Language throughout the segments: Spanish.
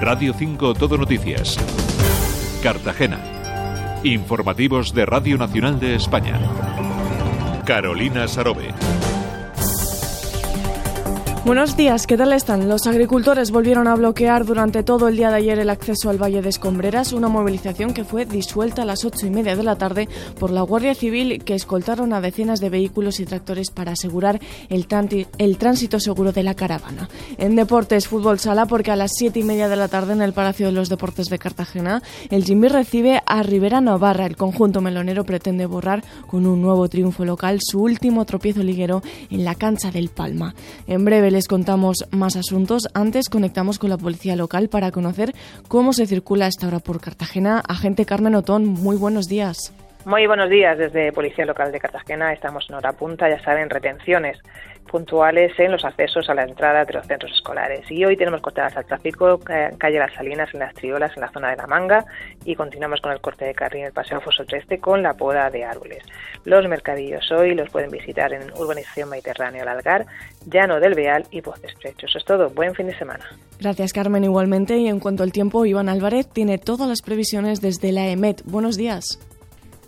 Radio 5 Todo Noticias. Cartagena. Informativos de Radio Nacional de España. Carolina Sarobe. Buenos días, ¿qué tal están? Los agricultores volvieron a bloquear durante todo el día de ayer el acceso al Valle de Escombreras, una movilización que fue disuelta a las ocho y media de la tarde por la Guardia Civil, que escoltaron a decenas de vehículos y tractores para asegurar el, el tránsito seguro de la caravana. En deportes, fútbol sala, porque a las siete y media de la tarde en el Palacio de los Deportes de Cartagena, el Jimmy recibe a Rivera Navarra. El conjunto melonero pretende borrar con un nuevo triunfo local su último tropiezo liguero en la cancha del Palma. En breve, les contamos más asuntos. Antes conectamos con la policía local para conocer cómo se circula esta hora por Cartagena. Agente Carmen Otón, muy buenos días. Muy buenos días desde Policía Local de Cartagena. Estamos en hora punta, ya saben, retenciones puntuales en los accesos a la entrada de los centros escolares. Y hoy tenemos cortadas al tráfico, calle Las Salinas, en las Triolas, en la zona de la Manga, y continuamos con el corte de carril en el Paseo Foso con la poda de árboles. Los mercadillos hoy los pueden visitar en Urbanización Mediterráneo, Algar, Llano del Beal y Poz Estrecho. Eso es todo. Buen fin de semana. Gracias, Carmen, igualmente. Y en cuanto al tiempo, Iván Álvarez tiene todas las previsiones desde la EMET. Buenos días.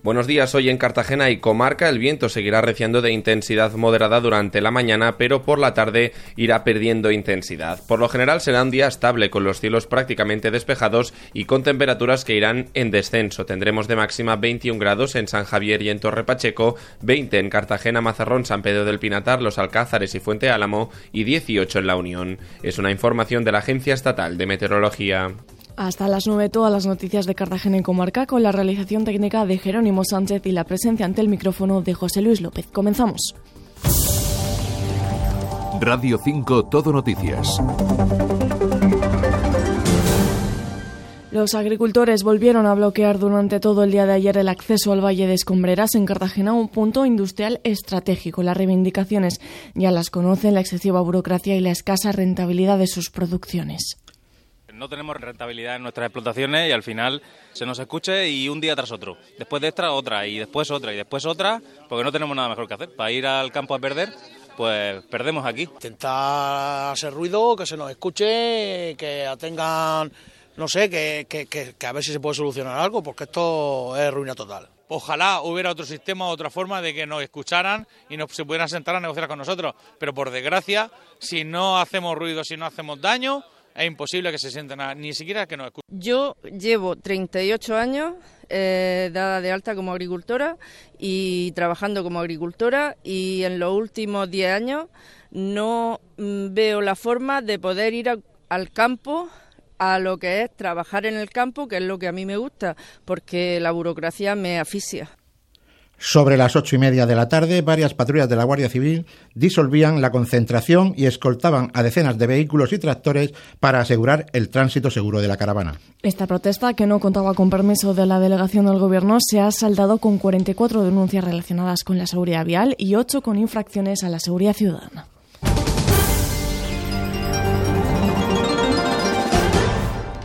Buenos días, hoy en Cartagena y comarca el viento seguirá reciando de intensidad moderada durante la mañana, pero por la tarde irá perdiendo intensidad. Por lo general será un día estable con los cielos prácticamente despejados y con temperaturas que irán en descenso. Tendremos de máxima 21 grados en San Javier y en Torre Pacheco, 20 en Cartagena, Mazarrón, San Pedro del Pinatar, Los Alcázares y Fuente Álamo y 18 en La Unión. Es una información de la Agencia Estatal de Meteorología. Hasta las 9 todas las noticias de Cartagena en Comarca con la realización técnica de Jerónimo Sánchez y la presencia ante el micrófono de José Luis López. Comenzamos. Radio 5 Todo Noticias. Los agricultores volvieron a bloquear durante todo el día de ayer el acceso al Valle de Escombreras en Cartagena, un punto industrial estratégico. Las reivindicaciones ya las conocen, la excesiva burocracia y la escasa rentabilidad de sus producciones no tenemos rentabilidad en nuestras explotaciones y al final se nos escuche y un día tras otro. Después de esta, otra y después otra y después otra, porque no tenemos nada mejor que hacer. Para ir al campo a perder, pues perdemos aquí. Intentar hacer ruido, que se nos escuche, que tengan, no sé, que, que, que, a ver si se puede solucionar algo, porque esto es ruina total. Ojalá hubiera otro sistema, otra forma de que nos escucharan y nos se pudieran sentar a negociar con nosotros. Pero por desgracia, si no hacemos ruido, si no hacemos daño, es imposible que se sienten, ni siquiera que nos escuchen. Yo llevo 38 años eh, dada de alta como agricultora y trabajando como agricultora y en los últimos 10 años no mm, veo la forma de poder ir al campo a lo que es trabajar en el campo, que es lo que a mí me gusta, porque la burocracia me asfixia. Sobre las ocho y media de la tarde, varias patrullas de la Guardia Civil disolvían la concentración y escoltaban a decenas de vehículos y tractores para asegurar el tránsito seguro de la caravana. Esta protesta, que no contaba con permiso de la delegación del Gobierno, se ha saldado con 44 denuncias relacionadas con la seguridad vial y 8 con infracciones a la seguridad ciudadana.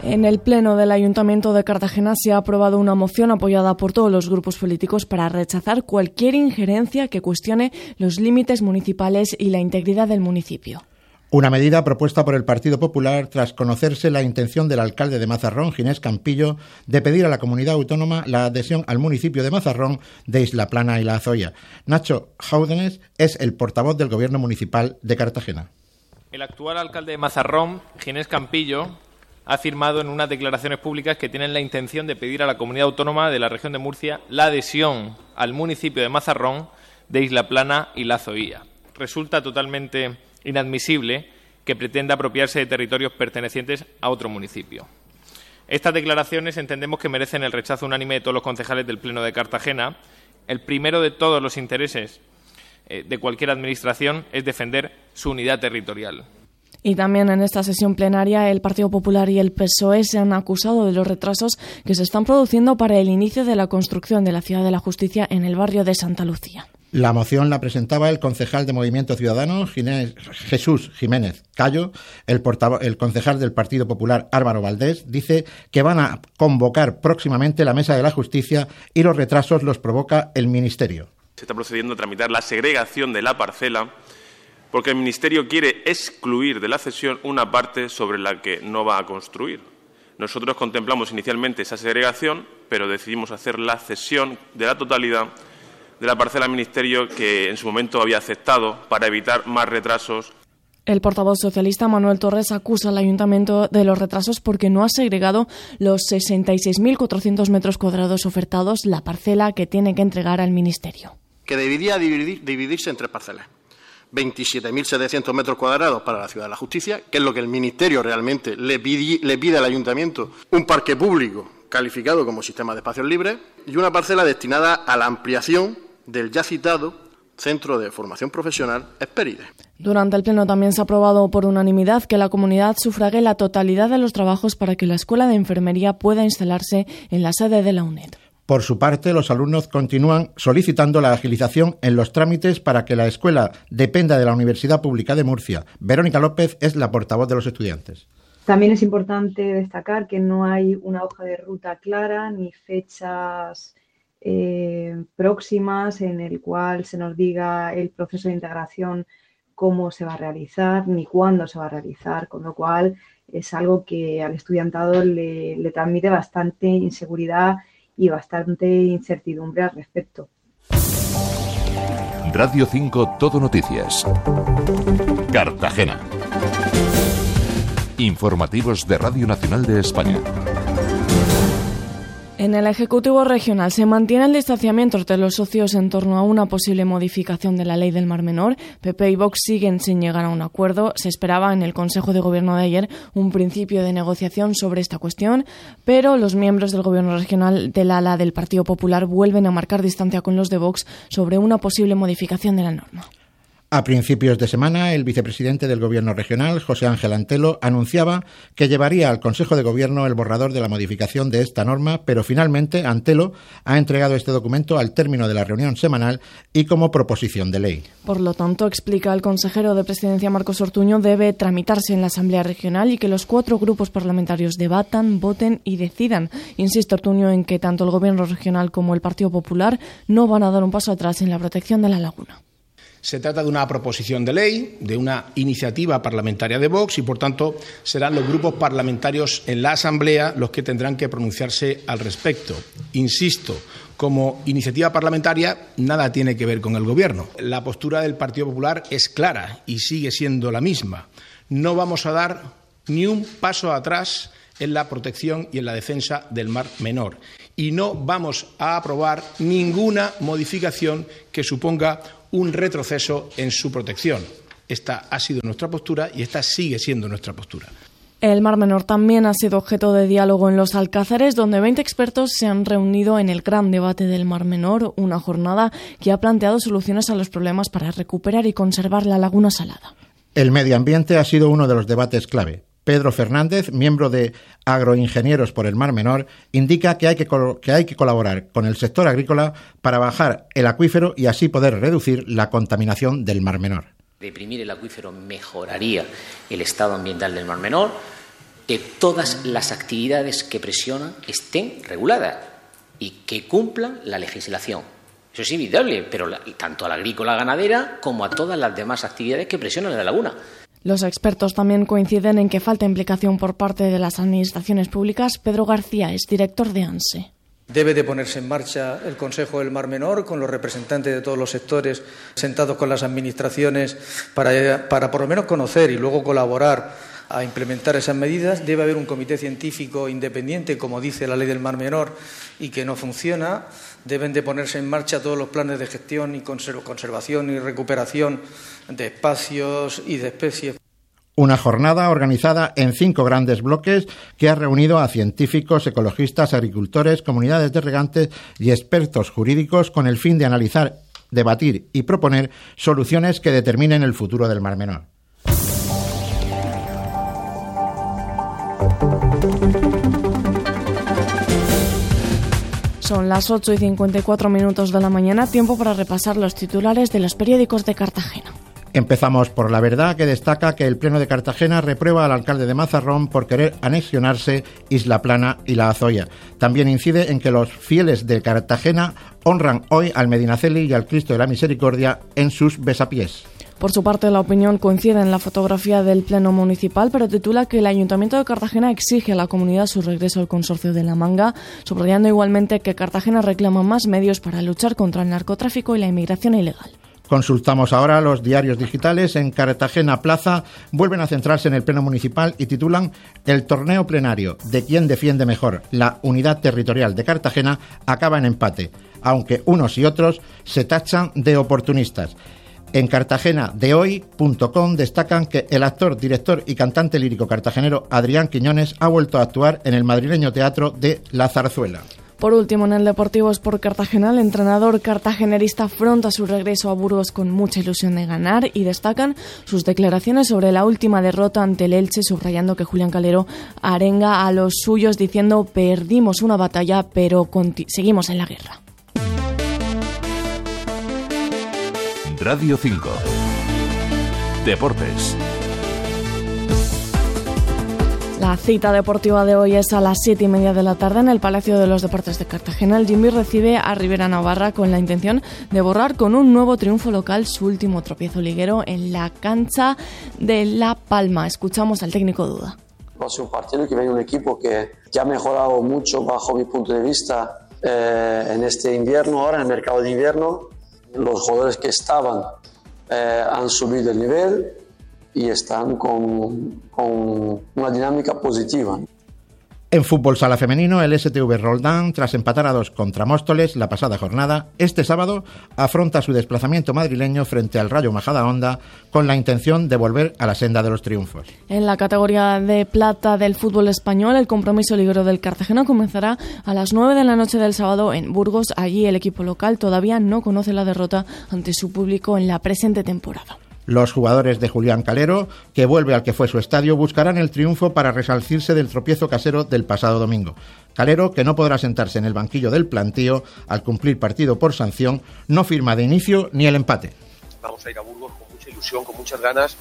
En el Pleno del Ayuntamiento de Cartagena se ha aprobado una moción apoyada por todos los grupos políticos para rechazar cualquier injerencia que cuestione los límites municipales y la integridad del municipio. Una medida propuesta por el Partido Popular tras conocerse la intención del alcalde de Mazarrón, Ginés Campillo, de pedir a la comunidad autónoma la adhesión al municipio de Mazarrón de Isla Plana y La Azoya. Nacho Jaúdenes es el portavoz del Gobierno Municipal de Cartagena. El actual alcalde de Mazarrón, Ginés Campillo, ha afirmado en unas declaraciones públicas que tienen la intención de pedir a la comunidad autónoma de la región de Murcia la adhesión al municipio de Mazarrón, de Isla Plana y La Zoía. Resulta totalmente inadmisible que pretenda apropiarse de territorios pertenecientes a otro municipio. Estas declaraciones entendemos que merecen el rechazo unánime de todos los concejales del Pleno de Cartagena. El primero de todos los intereses eh, de cualquier administración es defender su unidad territorial. Y también en esta sesión plenaria el Partido Popular y el PSOE se han acusado de los retrasos que se están produciendo para el inicio de la construcción de la Ciudad de la Justicia en el barrio de Santa Lucía. La moción la presentaba el concejal de Movimiento Ciudadano, Jesús Jiménez Cayo. El, el concejal del Partido Popular, Álvaro Valdés, dice que van a convocar próximamente la Mesa de la Justicia y los retrasos los provoca el Ministerio. Se está procediendo a tramitar la segregación de la parcela porque el Ministerio quiere excluir de la cesión una parte sobre la que no va a construir. Nosotros contemplamos inicialmente esa segregación, pero decidimos hacer la cesión de la totalidad de la parcela al Ministerio que en su momento había aceptado para evitar más retrasos el portavoz socialista Manuel Torres acusa al ayuntamiento de los retrasos porque no ha segregado los 66.400 metros cuadrados ofertados, la parcela que tiene que entregar al Ministerio. Que debería dividirse en tres parcelas. 27.700 metros cuadrados para la Ciudad de la Justicia, que es lo que el Ministerio realmente le pide, al Ayuntamiento, un parque público calificado como sistema de espacios libres y una parcela destinada a la ampliación del ya citado Centro de Formación Profesional Esperide. Durante el Pleno también se ha aprobado por unanimidad que la comunidad sufrague la totalidad de los trabajos para que la Escuela de Enfermería pueda instalarse en la sede de la UNED. Por su parte, los alumnos continúan solicitando la agilización en los trámites para que la escuela dependa de la Universidad Pública de Murcia. Verónica López es la portavoz de los estudiantes. También es importante destacar que no hay una hoja de ruta clara ni fechas eh, próximas en el cual se nos diga el proceso de integración cómo se va a realizar ni cuándo se va a realizar, con lo cual es algo que al estudiantado le, le transmite bastante inseguridad y bastante incertidumbre al respecto. Radio 5 Todo Noticias. Cartagena. Informativos de Radio Nacional de España. En el Ejecutivo Regional se mantiene el distanciamiento entre los socios en torno a una posible modificación de la ley del Mar Menor. PP y Vox siguen sin llegar a un acuerdo. Se esperaba en el Consejo de Gobierno de ayer un principio de negociación sobre esta cuestión, pero los miembros del Gobierno Regional del ala del Partido Popular vuelven a marcar distancia con los de Vox sobre una posible modificación de la norma. A principios de semana, el vicepresidente del Gobierno regional, José Ángel Antelo, anunciaba que llevaría al Consejo de Gobierno el borrador de la modificación de esta norma, pero finalmente Antelo ha entregado este documento al término de la reunión semanal y como proposición de ley. Por lo tanto, explica el consejero de Presidencia, Marcos Ortuño, debe tramitarse en la Asamblea Regional y que los cuatro grupos parlamentarios debatan, voten y decidan. Insiste Ortuño en que tanto el Gobierno regional como el Partido Popular no van a dar un paso atrás en la protección de la laguna. Se trata de una proposición de ley, de una iniciativa parlamentaria de Vox y, por tanto, serán los grupos parlamentarios en la Asamblea los que tendrán que pronunciarse al respecto. Insisto, como iniciativa parlamentaria nada tiene que ver con el Gobierno. La postura del Partido Popular es clara y sigue siendo la misma. No vamos a dar ni un paso atrás en la protección y en la defensa del mar menor. Y no vamos a aprobar ninguna modificación que suponga un retroceso en su protección. Esta ha sido nuestra postura y esta sigue siendo nuestra postura. El Mar Menor también ha sido objeto de diálogo en los Alcázares, donde 20 expertos se han reunido en el gran debate del Mar Menor, una jornada que ha planteado soluciones a los problemas para recuperar y conservar la laguna salada. El medio ambiente ha sido uno de los debates clave. Pedro Fernández, miembro de Agroingenieros por el Mar Menor, indica que hay que, que hay que, colaborar con el sector agrícola para bajar el acuífero y así poder reducir la contaminación del Mar Menor. Deprimir el acuífero mejoraría el estado ambiental del Mar Menor, que todas las actividades que presionan estén reguladas y que cumplan la legislación. Eso es inevitable, pero tanto a la agrícola ganadera como a todas las demás actividades que presionan la laguna. Los expertos también coinciden en que falta implicación por parte de las administraciones públicas. Pedro García es director de ANSE. Debe de ponerse en marcha el Consejo del Mar Menor con los representantes de todos los sectores sentados con las administraciones para, para por lo menos conocer y luego colaborar a implementar esas medidas. Debe haber un comité científico independiente, como dice la ley del Mar Menor, y que no funciona. Deben de ponerse en marcha todos los planes de gestión y conservación y recuperación de espacios y de especies. Una jornada organizada en cinco grandes bloques que ha reunido a científicos, ecologistas, agricultores, comunidades de regantes y expertos jurídicos con el fin de analizar, debatir y proponer soluciones que determinen el futuro del Mar Menor. Son las 8 y 54 minutos de la mañana, tiempo para repasar los titulares de los periódicos de Cartagena. Empezamos por la verdad que destaca que el Pleno de Cartagena reprueba al alcalde de Mazarrón por querer anexionarse Isla Plana y la Azoya. También incide en que los fieles de Cartagena honran hoy al Medinaceli y al Cristo de la Misericordia en sus besapiés. Por su parte, la opinión coincide en la fotografía del Pleno Municipal, pero titula que el Ayuntamiento de Cartagena exige a la comunidad su regreso al consorcio de la manga, subrayando igualmente que Cartagena reclama más medios para luchar contra el narcotráfico y la inmigración ilegal. Consultamos ahora los diarios digitales. En Cartagena Plaza vuelven a centrarse en el Pleno Municipal y titulan El torneo plenario de quién defiende mejor la unidad territorial de Cartagena acaba en empate, aunque unos y otros se tachan de oportunistas. En Cartagena de hoy.com destacan que el actor, director y cantante lírico cartagenero Adrián Quiñones ha vuelto a actuar en el madrileño teatro de La Zarzuela. Por último, en el Deportivo Sport Cartagena, el entrenador cartagenerista afronta su regreso a Burgos con mucha ilusión de ganar y destacan sus declaraciones sobre la última derrota ante el Elche, subrayando que Julián Calero arenga a los suyos diciendo perdimos una batalla, pero seguimos en la guerra. Radio 5. Deportes. La cita deportiva de hoy es a las siete y media de la tarde en el Palacio de los Deportes de Cartagena. El Jimmy recibe a Rivera Navarra con la intención de borrar con un nuevo triunfo local su último tropiezo liguero en la cancha de La Palma. Escuchamos al técnico Duda. Va a ser un partido que viene un equipo que ya ha mejorado mucho bajo mi punto de vista eh, en este invierno, ahora en el mercado de invierno los jugadores que estaban eh, han subido el nivel y están con, con una dinámica positiva. En fútbol sala femenino, el STV Roldán, tras empatar a dos contra Móstoles la pasada jornada, este sábado afronta su desplazamiento madrileño frente al Rayo Majadahonda con la intención de volver a la senda de los triunfos. En la categoría de plata del fútbol español, el compromiso ligero del Cartagena comenzará a las 9 de la noche del sábado en Burgos. Allí el equipo local todavía no conoce la derrota ante su público en la presente temporada. Los jugadores de Julián Calero, que vuelve al que fue su estadio, buscarán el triunfo para resalcirse del tropiezo casero del pasado domingo. Calero, que no podrá sentarse en el banquillo del plantío al cumplir partido por sanción, no firma de inicio ni el empate. Vamos a ir a Burgos con mucha ilusión, con muchas ganas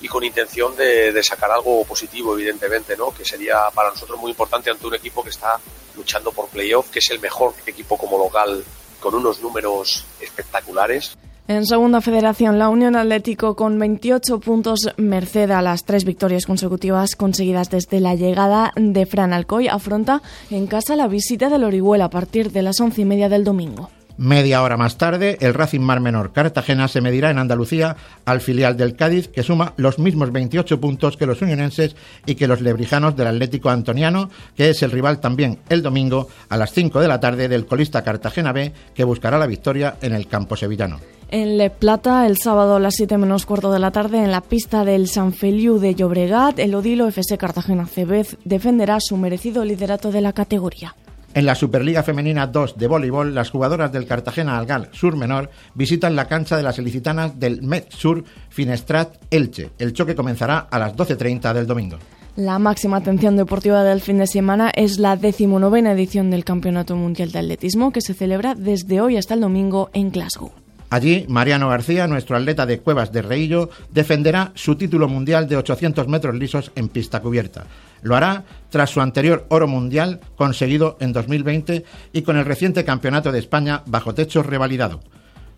y con intención de, sacar algo positivo, evidentemente, ¿no? que sería para nosotros muy importante ante un equipo que está luchando por playoff, que es el mejor equipo como local con unos números espectaculares. En segunda federación, la Unión Atlético con 28 puntos merced a las tres victorias consecutivas conseguidas desde la llegada de Fran Alcoy afronta en casa la visita del Orihuela a partir de las once y media del domingo. Media hora más tarde, el Racing Mar Menor Cartagena se medirá en Andalucía al filial del Cádiz, que suma los mismos 28 puntos que los unionenses y que los lebrijanos del Atlético Antoniano, que es el rival también el domingo a las 5 de la tarde del colista Cartagena B, que buscará la victoria en el campo sevillano. En Le Plata, el sábado a las 7 menos cuarto de la tarde, en la pista del San Feliu de Llobregat, el Odilo FC Cartagena CB defenderá su merecido liderato de la categoría. En la Superliga Femenina 2 de voleibol, las jugadoras del Cartagena Algal Sur Menor visitan la cancha de las ilicitanas del Met Sur Finestrat Elche. El choque comenzará a las 12.30 del domingo. La máxima atención deportiva del fin de semana es la decimonovena edición del Campeonato Mundial de Atletismo que se celebra desde hoy hasta el domingo en Glasgow. Allí, Mariano García, nuestro atleta de Cuevas de Reillo, defenderá su título mundial de 800 metros lisos en pista cubierta. Lo hará tras su anterior oro mundial conseguido en 2020 y con el reciente Campeonato de España bajo techo revalidado.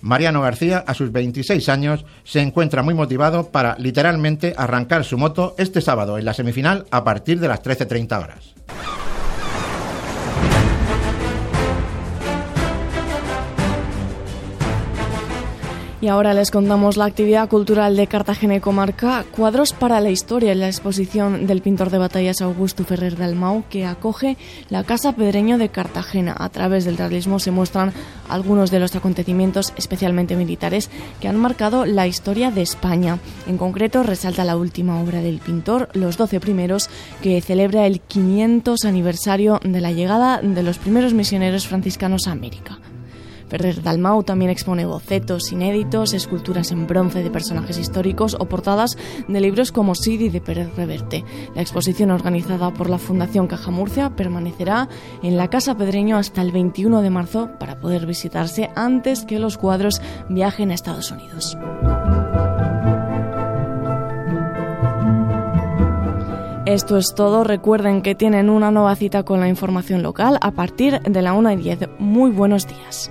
Mariano García, a sus 26 años, se encuentra muy motivado para literalmente arrancar su moto este sábado en la semifinal a partir de las 13.30 horas. Y ahora les contamos la actividad cultural de Cartagena y Comarca, Cuadros para la Historia, en la exposición del pintor de batallas Augusto Ferrer Dalmau, que acoge la Casa Pedreño de Cartagena. A través del realismo se muestran algunos de los acontecimientos, especialmente militares, que han marcado la historia de España. En concreto, resalta la última obra del pintor, Los Doce Primeros, que celebra el 500 aniversario de la llegada de los primeros misioneros franciscanos a América. Ferrer Dalmau también expone bocetos inéditos, esculturas en bronce de personajes históricos o portadas de libros como Sidi de Pérez Reverte. La exposición organizada por la Fundación Caja Murcia permanecerá en la Casa Pedreño hasta el 21 de marzo para poder visitarse antes que los cuadros viajen a Estados Unidos. Esto es todo. Recuerden que tienen una nueva cita con la información local a partir de la 1 y 10. Muy buenos días.